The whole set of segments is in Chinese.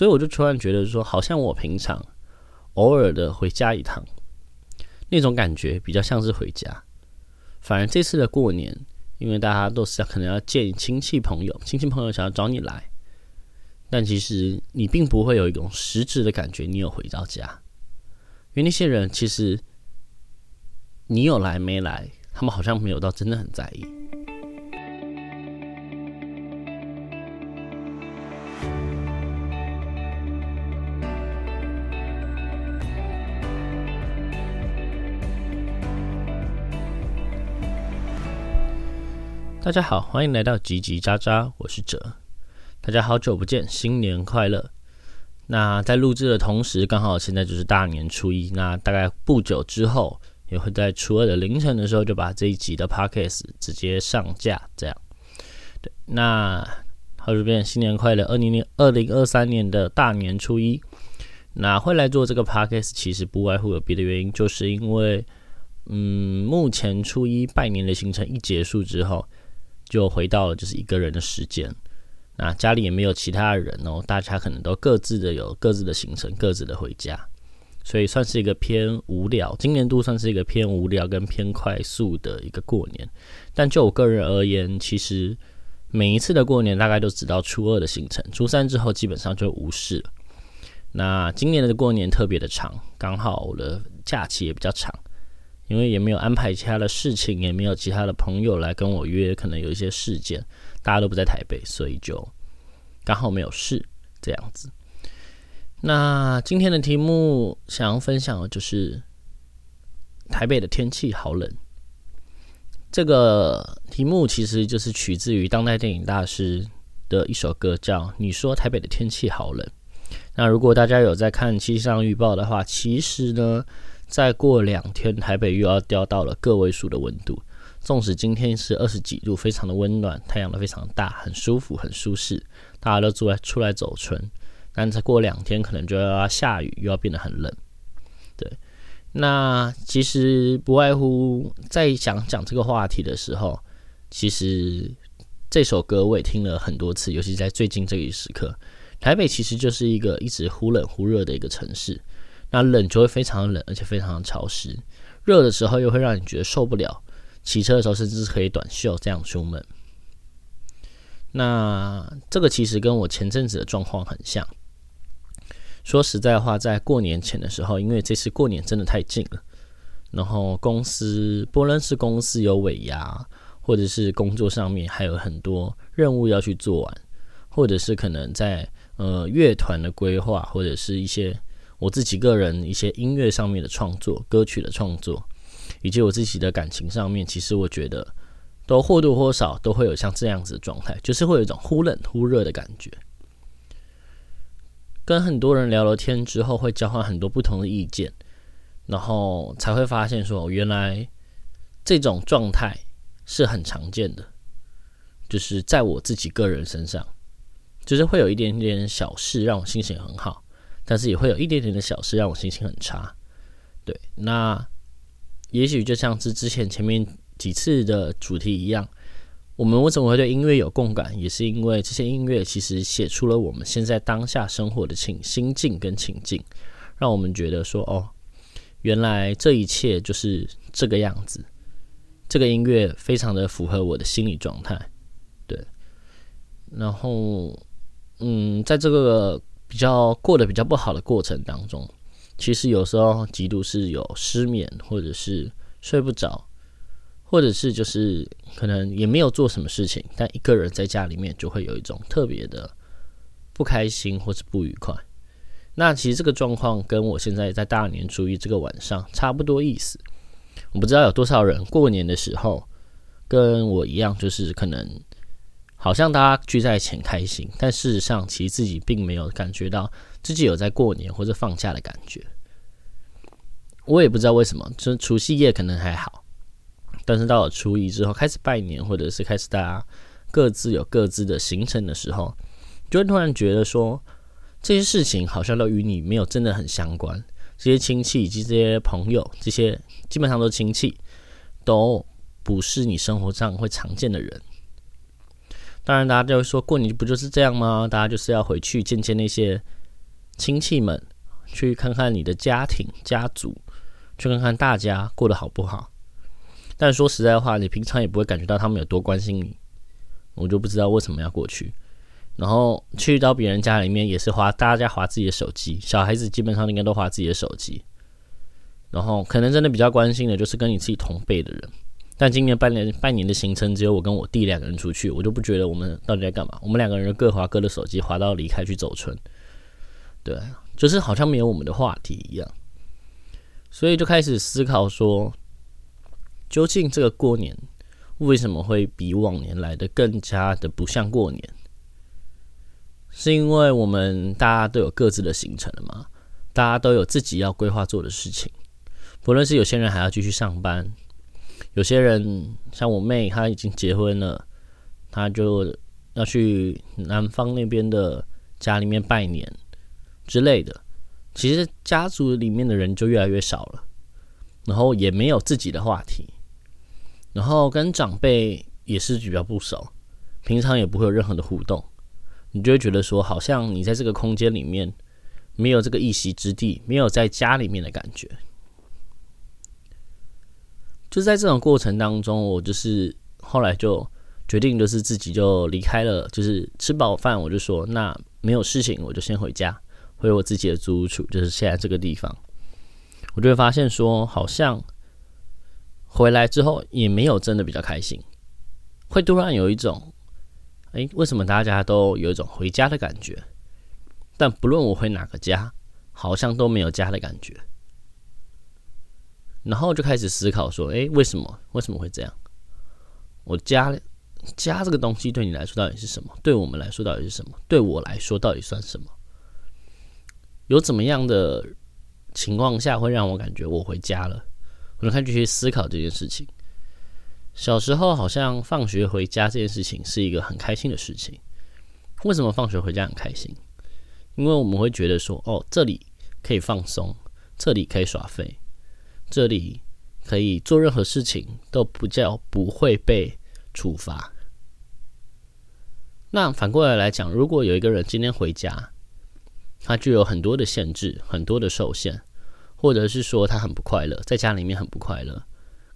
所以我就突然觉得说，好像我平常偶尔的回家一趟，那种感觉比较像是回家。反而这次的过年，因为大家都是可能要见亲戚朋友，亲戚朋友想要找你来，但其实你并不会有一种实质的感觉，你有回到家。因为那些人其实你有来没来，他们好像没有到真的很在意。大家好，欢迎来到叽叽喳喳，我是哲。大家好久不见，新年快乐！那在录制的同时，刚好现在就是大年初一，那大概不久之后，也会在初二的凌晨的时候，就把这一集的 podcast 直接上架。这样，对，那好久不见，新年快乐！二零零二零二三年的大年初一，那会来做这个 podcast，其实不外乎有别的原因，就是因为，嗯，目前初一拜年的行程一结束之后。就回到了就是一个人的时间，那家里也没有其他人哦，大家可能都各自的有各自的行程，各自的回家，所以算是一个偏无聊，今年度算是一个偏无聊跟偏快速的一个过年。但就我个人而言，其实每一次的过年大概都只到初二的行程，初三之后基本上就无视了。那今年的过年特别的长，刚好我的假期也比较长。因为也没有安排其他的事情，也没有其他的朋友来跟我约，可能有一些事件，大家都不在台北，所以就刚好没有事这样子。那今天的题目想要分享的就是台北的天气好冷。这个题目其实就是取自于当代电影大师的一首歌，叫《你说台北的天气好冷》。那如果大家有在看气象预报的话，其实呢。再过两天，台北又要掉到了个位数的温度。纵使今天是二十几度，非常的温暖，太阳都非常大，很舒服，很舒适，大家都出来出来走春。但再过两天，可能就要下雨，又要变得很冷。对，那其实不外乎在讲讲这个话题的时候，其实这首歌我也听了很多次，尤其在最近这一时刻，台北其实就是一个一直忽冷忽热的一个城市。那冷就会非常冷，而且非常潮湿；热的时候又会让你觉得受不了。骑车的时候甚至是可以短袖这样出门。那这个其实跟我前阵子的状况很像。说实在话，在过年前的时候，因为这次过年真的太近了，然后公司不论是公司有尾牙，或者是工作上面还有很多任务要去做完，或者是可能在呃乐团的规划，或者是一些。我自己个人一些音乐上面的创作、歌曲的创作，以及我自己的感情上面，其实我觉得都或多或少都会有像这样子的状态，就是会有一种忽冷忽热的感觉。跟很多人聊了天之后，会交换很多不同的意见，然后才会发现说，原来这种状态是很常见的，就是在我自己个人身上，就是会有一点点小事让我心情很好。但是也会有一点点的小事让我心情很差，对，那也许就像是之前前面几次的主题一样，我们为什么会对音乐有共感，也是因为这些音乐其实写出了我们现在当下生活的情心境跟情境，让我们觉得说，哦，原来这一切就是这个样子，这个音乐非常的符合我的心理状态，对，然后，嗯，在这个。比较过得比较不好的过程当中，其实有时候极度是有失眠，或者是睡不着，或者是就是可能也没有做什么事情，但一个人在家里面就会有一种特别的不开心或是不愉快。那其实这个状况跟我现在在大年初一这个晚上差不多意思。我不知道有多少人过年的时候跟我一样，就是可能。好像大家聚在一起很开心，但事实上，其实自己并没有感觉到自己有在过年或者放假的感觉。我也不知道为什么，就除夕夜可能还好，但是到了初一之后开始拜年，或者是开始大家各自有各自的行程的时候，就会突然觉得说，这些事情好像都与你没有真的很相关。这些亲戚以及这些朋友，这些基本上都亲戚，都不是你生活上会常见的人。当然，大家就会说过年不就是这样吗？大家就是要回去见见那些亲戚们，去看看你的家庭、家族，去看看大家过得好不好。但说实在话，你平常也不会感觉到他们有多关心你，我就不知道为什么要过去。然后去到别人家里面，也是划大家划自己的手机，小孩子基本上应该都划自己的手机。然后可能真的比较关心的就是跟你自己同辈的人。但今年半年半年的行程只有我跟我弟两个人出去，我就不觉得我们到底在干嘛。我们两个人各划各的手机，划到离开去走村，对，就是好像没有我们的话题一样。所以就开始思考说，究竟这个过年为什么会比往年来的更加的不像过年？是因为我们大家都有各自的行程了吗？大家都有自己要规划做的事情，不论是有些人还要继续上班。有些人像我妹，她已经结婚了，她就要去男方那边的家里面拜年之类的。其实家族里面的人就越来越少了，然后也没有自己的话题，然后跟长辈也是比较不熟，平常也不会有任何的互动，你就会觉得说，好像你在这个空间里面没有这个一席之地，没有在家里面的感觉。就在这种过程当中，我就是后来就决定，就是自己就离开了，就是吃饱饭，我就说那没有事情，我就先回家，回我自己的租屋处，就是现在这个地方。我就会发现说，好像回来之后也没有真的比较开心，会突然有一种，哎，为什么大家都有一种回家的感觉？但不论我回哪个家，好像都没有家的感觉。然后就开始思考说：“哎，为什么？为什么？会这样？我家家这个东西对你来说到底是什么？对我们来说到底是什么？对我来说到底算什么？有怎么？样的情况下会让我感觉我回家了？我就开始去思考这件事情。小时候好像放学回家这件事情是一个很开心的事情。为什么？放学回家很开心？因为我们会觉得说：哦，这里可以放松，这里可以耍废。”这里可以做任何事情都不叫不会被处罚。那反过来来讲，如果有一个人今天回家，他就有很多的限制，很多的受限，或者是说他很不快乐，在家里面很不快乐，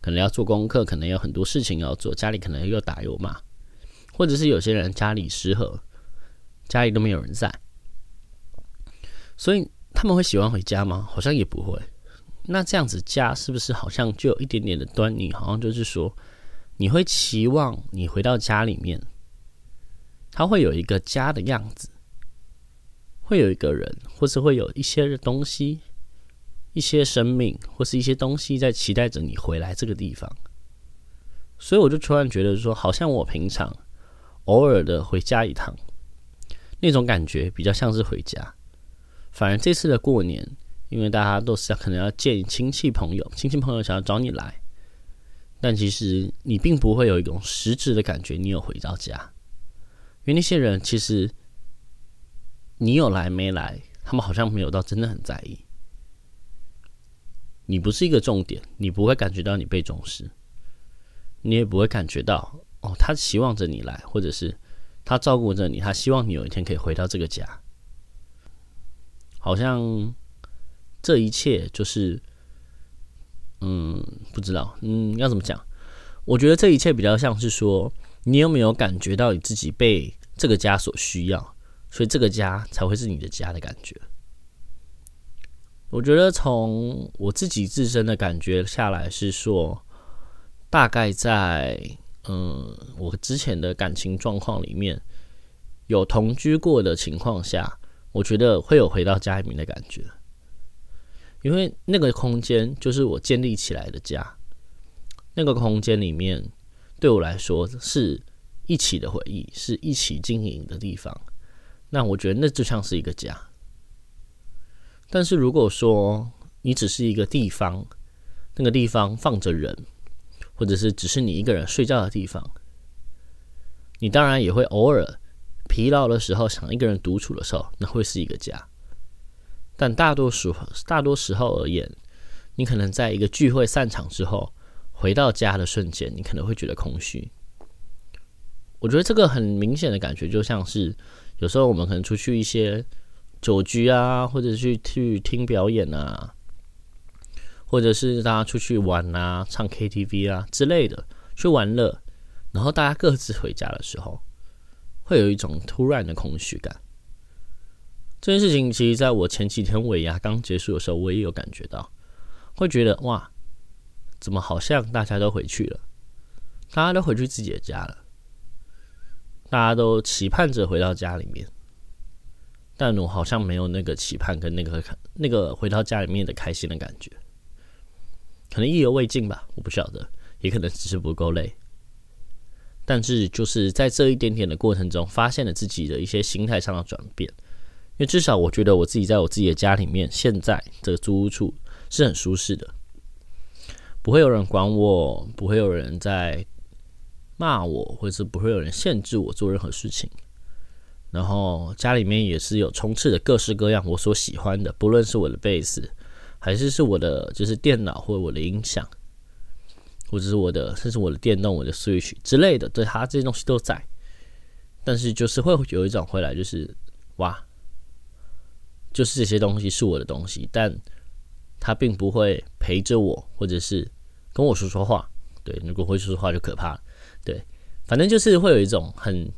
可能要做功课，可能有很多事情要做，家里可能又打又骂，或者是有些人家里失和，家里都没有人在，所以他们会喜欢回家吗？好像也不会。那这样子家是不是好像就有一点点的端倪？好像就是说，你会期望你回到家里面，他会有一个家的样子，会有一个人，或是会有一些东西、一些生命，或是一些东西在期待着你回来这个地方。所以我就突然觉得说，好像我平常偶尔的回家一趟，那种感觉比较像是回家。反而这次的过年。因为大家都是可能要见亲戚朋友，亲戚朋友想要找你来，但其实你并不会有一种实质的感觉，你有回到家。因为那些人其实你有来没来，他们好像没有到真的很在意。你不是一个重点，你不会感觉到你被重视，你也不会感觉到哦，他期望着你来，或者是他照顾着你，他希望你有一天可以回到这个家，好像。这一切就是，嗯，不知道，嗯，要怎么讲？我觉得这一切比较像是说，你有没有感觉到你自己被这个家所需要，所以这个家才会是你的家的感觉。我觉得从我自己自身的感觉下来是说，大概在嗯，我之前的感情状况里面有同居过的情况下，我觉得会有回到家里面的感觉。因为那个空间就是我建立起来的家，那个空间里面对我来说是一起的回忆，是一起经营的地方。那我觉得那就像是一个家。但是如果说你只是一个地方，那个地方放着人，或者是只是你一个人睡觉的地方，你当然也会偶尔疲劳的时候想一个人独处的时候，那会是一个家。但大多数大多时候而言，你可能在一个聚会散场之后，回到家的瞬间，你可能会觉得空虚。我觉得这个很明显的感觉，就像是有时候我们可能出去一些酒局啊，或者去去听表演啊，或者是大家出去玩啊、唱 KTV 啊之类的去玩乐，然后大家各自回家的时候，会有一种突然的空虚感。这件事情其实在我前几天尾牙刚结束的时候，我也有感觉到，会觉得哇，怎么好像大家都回去了，大家都回去自己的家了，大家都期盼着回到家里面。但我好像没有那个期盼跟那个那个回到家里面的开心的感觉，可能意犹未尽吧，我不晓得，也可能只是不够累。但是就是在这一点点的过程中，发现了自己的一些心态上的转变。因为至少我觉得我自己在我自己的家里面，现在这个租屋处是很舒适的，不会有人管我，不会有人在骂我，或者是不会有人限制我做任何事情。然后家里面也是有充斥着各式各样我所喜欢的，不论是我的贝斯，还是是我的就是电脑或者我的音响，或者是我的甚至我的电动、我的 Switch 之类的，对它这些东西都在。但是就是会有一种回来，就是哇，就是这些东西是我的东西，但他并不会陪着我，或者是跟我说说话。对，如果会说说话就可怕。对，反正就是会有一种很。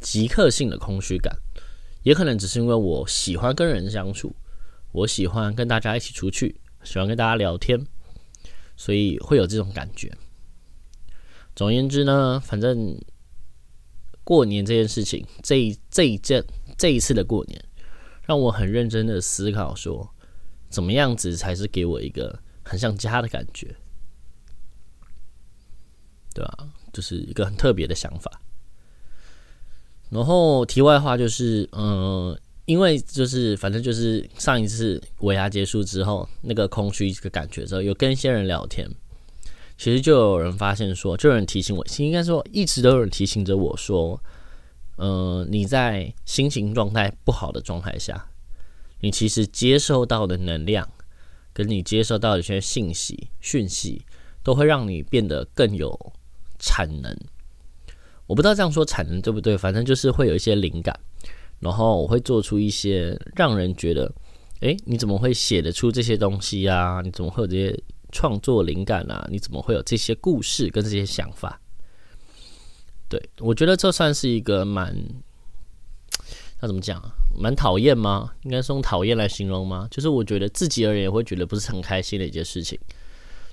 即刻性的空虚感，也可能只是因为我喜欢跟人相处，我喜欢跟大家一起出去，喜欢跟大家聊天，所以会有这种感觉。总而言之呢，反正过年这件事情，这一这一件这一次的过年，让我很认真的思考说，怎么样子才是给我一个很像家的感觉，对吧？就是一个很特别的想法。然后题外话就是，嗯，因为就是反正就是上一次尾牙结束之后，那个空虚这个感觉之后，有跟一些人聊天，其实就有人发现说，就有人提醒我，应该说一直都有人提醒着我说，嗯，你在心情状态不好的状态下，你其实接受到的能量，跟你接受到的一些信息讯息，都会让你变得更有产能。我不知道这样说产能对不对，反正就是会有一些灵感，然后我会做出一些让人觉得，诶，你怎么会写得出这些东西啊？你怎么会有这些创作灵感啊？你怎么会有这些故事跟这些想法？对我觉得这算是一个蛮，那怎么讲啊？蛮讨厌吗？应该是用讨厌来形容吗？就是我觉得自己而言会觉得不是很开心的一件事情，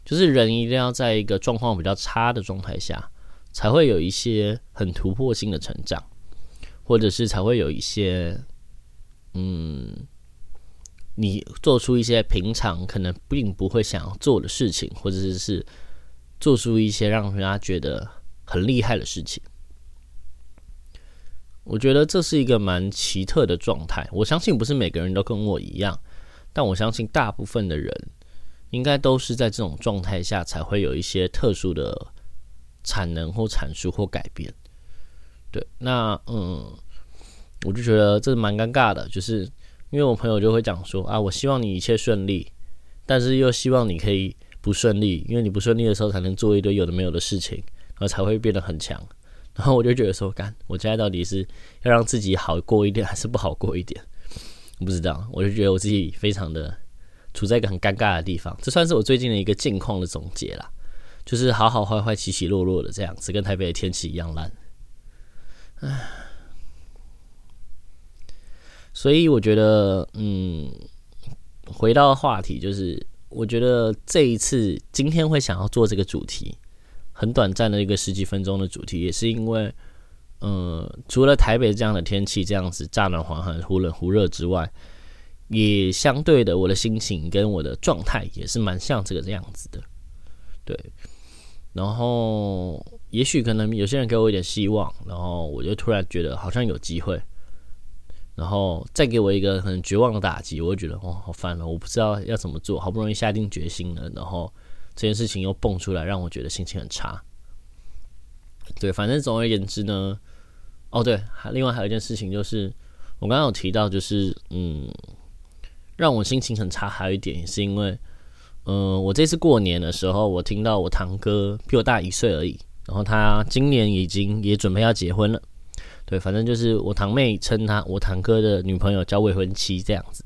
就是人一定要在一个状况比较差的状态下。才会有一些很突破性的成长，或者是才会有一些，嗯，你做出一些平常可能并不会想要做的事情，或者是是做出一些让人家觉得很厉害的事情。我觉得这是一个蛮奇特的状态。我相信不是每个人都跟我一样，但我相信大部分的人应该都是在这种状态下才会有一些特殊的。产能或阐述或改变，对，那嗯，我就觉得这是蛮尴尬的，就是因为我朋友就会讲说啊，我希望你一切顺利，但是又希望你可以不顺利，因为你不顺利的时候才能做一堆有的没有的事情，然后才会变得很强。然后我就觉得说，干，我现在到底是要让自己好过一点，还是不好过一点？我不知道，我就觉得我自己非常的处在一个很尴尬的地方，这算是我最近的一个近况的总结啦。就是好好坏坏起起落落的这样子，跟台北的天气一样烂。唉，所以我觉得，嗯，回到话题，就是我觉得这一次今天会想要做这个主题，很短暂的一个十几分钟的主题，也是因为，嗯，除了台北这样的天气这样子乍暖还寒、忽冷忽热之外，也相对的，我的心情跟我的状态也是蛮像这个这样子的，对。然后，也许可能有些人给我一点希望，然后我就突然觉得好像有机会，然后再给我一个很绝望的打击，我就觉得哇，好烦了，我不知道要怎么做，好不容易下定决心了，然后这件事情又蹦出来，让我觉得心情很差。对，反正总而言之呢，哦对，还另外还有一件事情就是，我刚刚有提到，就是嗯，让我心情很差，还有一点是因为。嗯，我这次过年的时候，我听到我堂哥比我大一岁而已，然后他今年已经也准备要结婚了，对，反正就是我堂妹称他我堂哥的女朋友叫未婚妻这样子。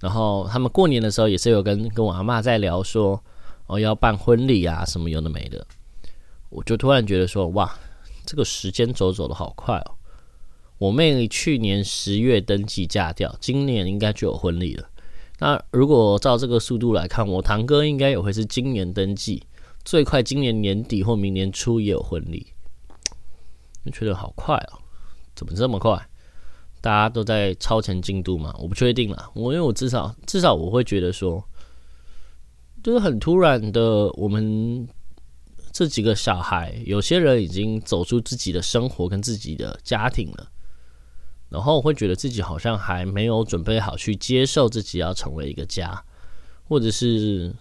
然后他们过年的时候也是有跟跟我阿妈在聊说，哦要办婚礼啊什么有的没的。我就突然觉得说，哇，这个时间走走的好快哦。我妹去年十月登记嫁掉，今年应该就有婚礼了。那如果照这个速度来看，我堂哥应该也会是今年登记，最快今年年底或明年初也有婚礼。就觉得好快哦，怎么这么快？大家都在超前进度嘛？我不确定了。我因为我至少至少我会觉得说，就是很突然的，我们这几个小孩，有些人已经走出自己的生活跟自己的家庭了，然后我会觉得自己好像还没有准备好去接受自己要成为一个家，或者是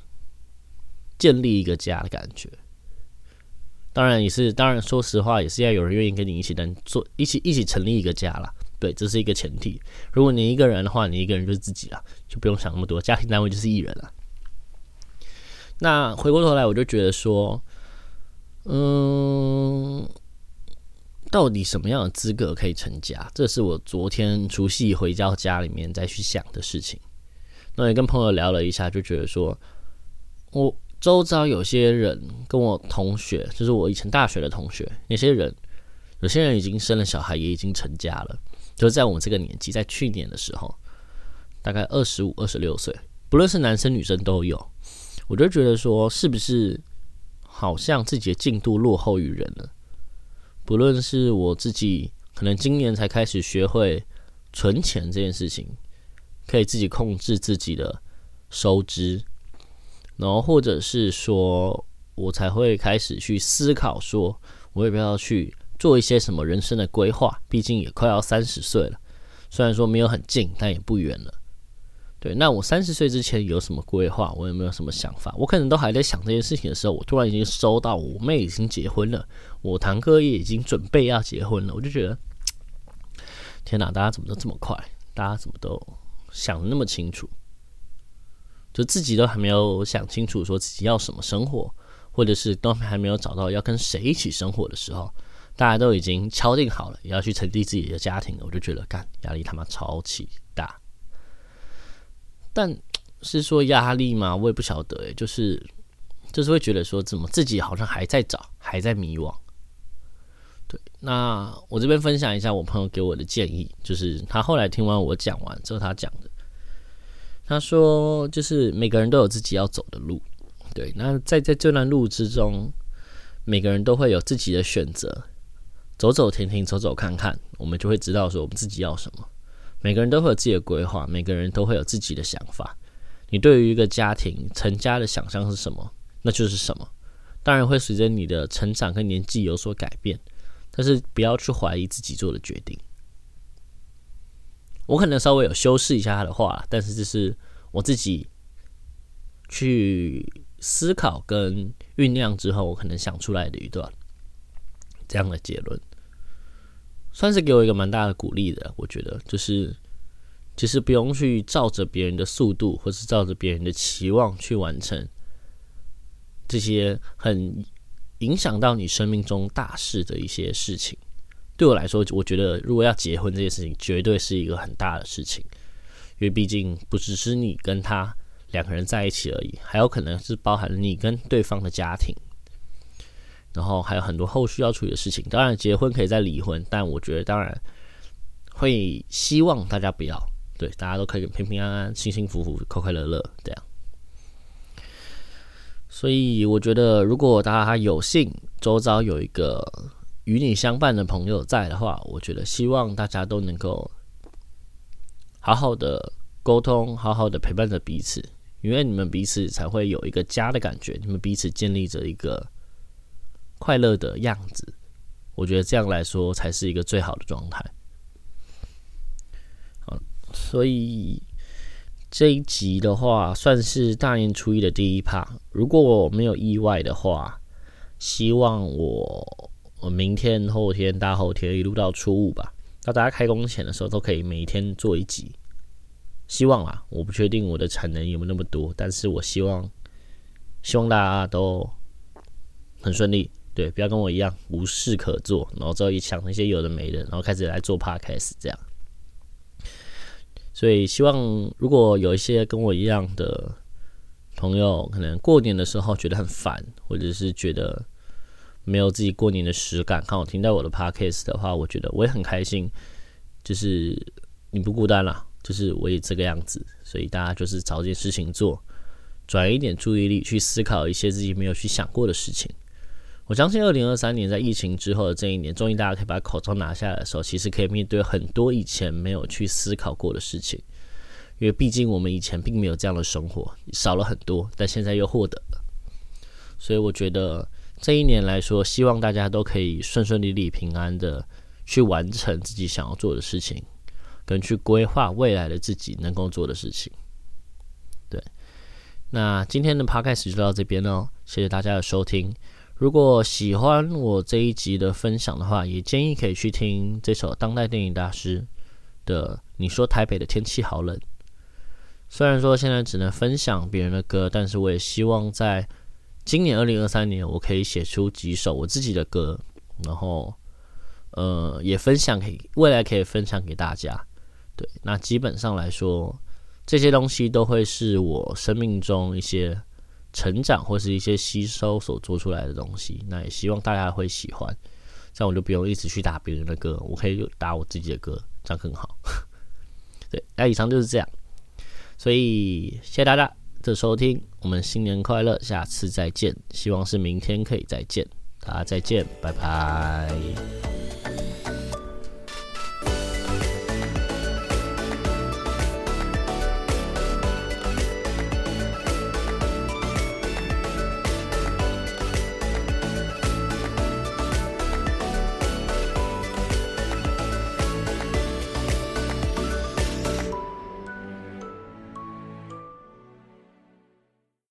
建立一个家的感觉。当然也是，当然说实话，也是要有人愿意跟你一起能做，一起一起成立一个家啦。对，这是一个前提。如果你一个人的话，你一个人就是自己了，就不用想那么多。家庭单位就是一人了。那回过头来，我就觉得说，嗯，到底什么样的资格可以成家？这是我昨天除夕回到家里面再去想的事情。那也跟朋友聊了一下，就觉得说，我。周遭有些人跟我同学，就是我以前大学的同学，那些人，有些人已经生了小孩，也已经成家了。就是在我们这个年纪，在去年的时候，大概二十五、二十六岁，不论是男生女生都有。我就觉得说，是不是好像自己的进度落后于人了？不论是我自己，可能今年才开始学会存钱这件事情，可以自己控制自己的收支。然后，或者是说，我才会开始去思考，说我要不要去做一些什么人生的规划？毕竟也快要三十岁了，虽然说没有很近，但也不远了。对，那我三十岁之前有什么规划？我有没有什么想法？我可能都还在想这件事情的时候，我突然已经收到我妹已经结婚了，我堂哥也已经准备要结婚了，我就觉得，天哪，大家怎么都这么快？大家怎么都想的那么清楚？就自己都还没有想清楚，说自己要什么生活，或者是都还没有找到要跟谁一起生活的时候，大家都已经敲定好了，也要去成立自己的家庭了。我就觉得，干压力他妈超级大。但是说压力嘛，我也不晓得诶，就是就是会觉得说，怎么自己好像还在找，还在迷惘。对，那我这边分享一下我朋友给我的建议，就是他后来听完我讲完之后，他讲的。他说：“就是每个人都有自己要走的路，对。那在在这段路之中，每个人都会有自己的选择，走走停停，走走看看，我们就会知道说我们自己要什么。每个人都会有自己的规划，每个人都会有自己的想法。你对于一个家庭成家的想象是什么？那就是什么。当然会随着你的成长跟年纪有所改变，但是不要去怀疑自己做的决定。”我可能稍微有修饰一下他的话，但是这是我自己去思考跟酝酿之后，我可能想出来的一段这样的结论，算是给我一个蛮大的鼓励的。我觉得就是其实不用去照着别人的速度，或是照着别人的期望去完成这些很影响到你生命中大事的一些事情。对我来说，我觉得如果要结婚这件事情，绝对是一个很大的事情，因为毕竟不只是你跟他两个人在一起而已，还有可能是包含你跟对方的家庭，然后还有很多后续要处理的事情。当然，结婚可以再离婚，但我觉得当然会希望大家不要，对，大家都可以平平安安、幸幸福福、快快乐乐这样。所以，我觉得如果大家有幸周遭有一个。与你相伴的朋友在的话，我觉得希望大家都能够好好的沟通，好好的陪伴着彼此，因为你们彼此才会有一个家的感觉，你们彼此建立着一个快乐的样子。我觉得这样来说才是一个最好的状态。好，所以这一集的话算是大年初一的第一趴。如果我没有意外的话，希望我。我明天、后天、大后天一路到初五吧，到大家开工前的时候都可以每天做一集。希望啊，我不确定我的产能有没有那么多，但是我希望，希望大家都很顺利，对，不要跟我一样无事可做，然后之后一想那些有的没的，然后开始来做 podcast 这样。所以希望如果有一些跟我一样的朋友，可能过年的时候觉得很烦，或者是觉得没有自己过年的实感，看我听到我的 podcast 的话，我觉得我也很开心，就是你不孤单了，就是我也这个样子，所以大家就是找一件事情做，转移一点注意力去思考一些自己没有去想过的事情。我相信二零二三年在疫情之后的这一年，终于大家可以把口罩拿下来的时候，其实可以面对很多以前没有去思考过的事情。因为毕竟我们以前并没有这样的生活，少了很多，但现在又获得了。所以我觉得这一年来说，希望大家都可以顺顺利利、平安的去完成自己想要做的事情，跟去规划未来的自己能够做的事情。对，那今天的 podcast 就到这边哦，谢谢大家的收听。如果喜欢我这一集的分享的话，也建议可以去听这首当代电影大师的《你说台北的天气好冷》。虽然说现在只能分享别人的歌，但是我也希望在今年二零二三年，我可以写出几首我自己的歌，然后呃也分享给未来可以分享给大家。对，那基本上来说，这些东西都会是我生命中一些。成长或是一些吸收所做出来的东西，那也希望大家会喜欢，这样我就不用一直去打别人的歌，我可以打我自己的歌，这样更好。对，那以上就是这样，所以谢谢大家的收听，我们新年快乐，下次再见，希望是明天可以再见，大家再见，拜拜。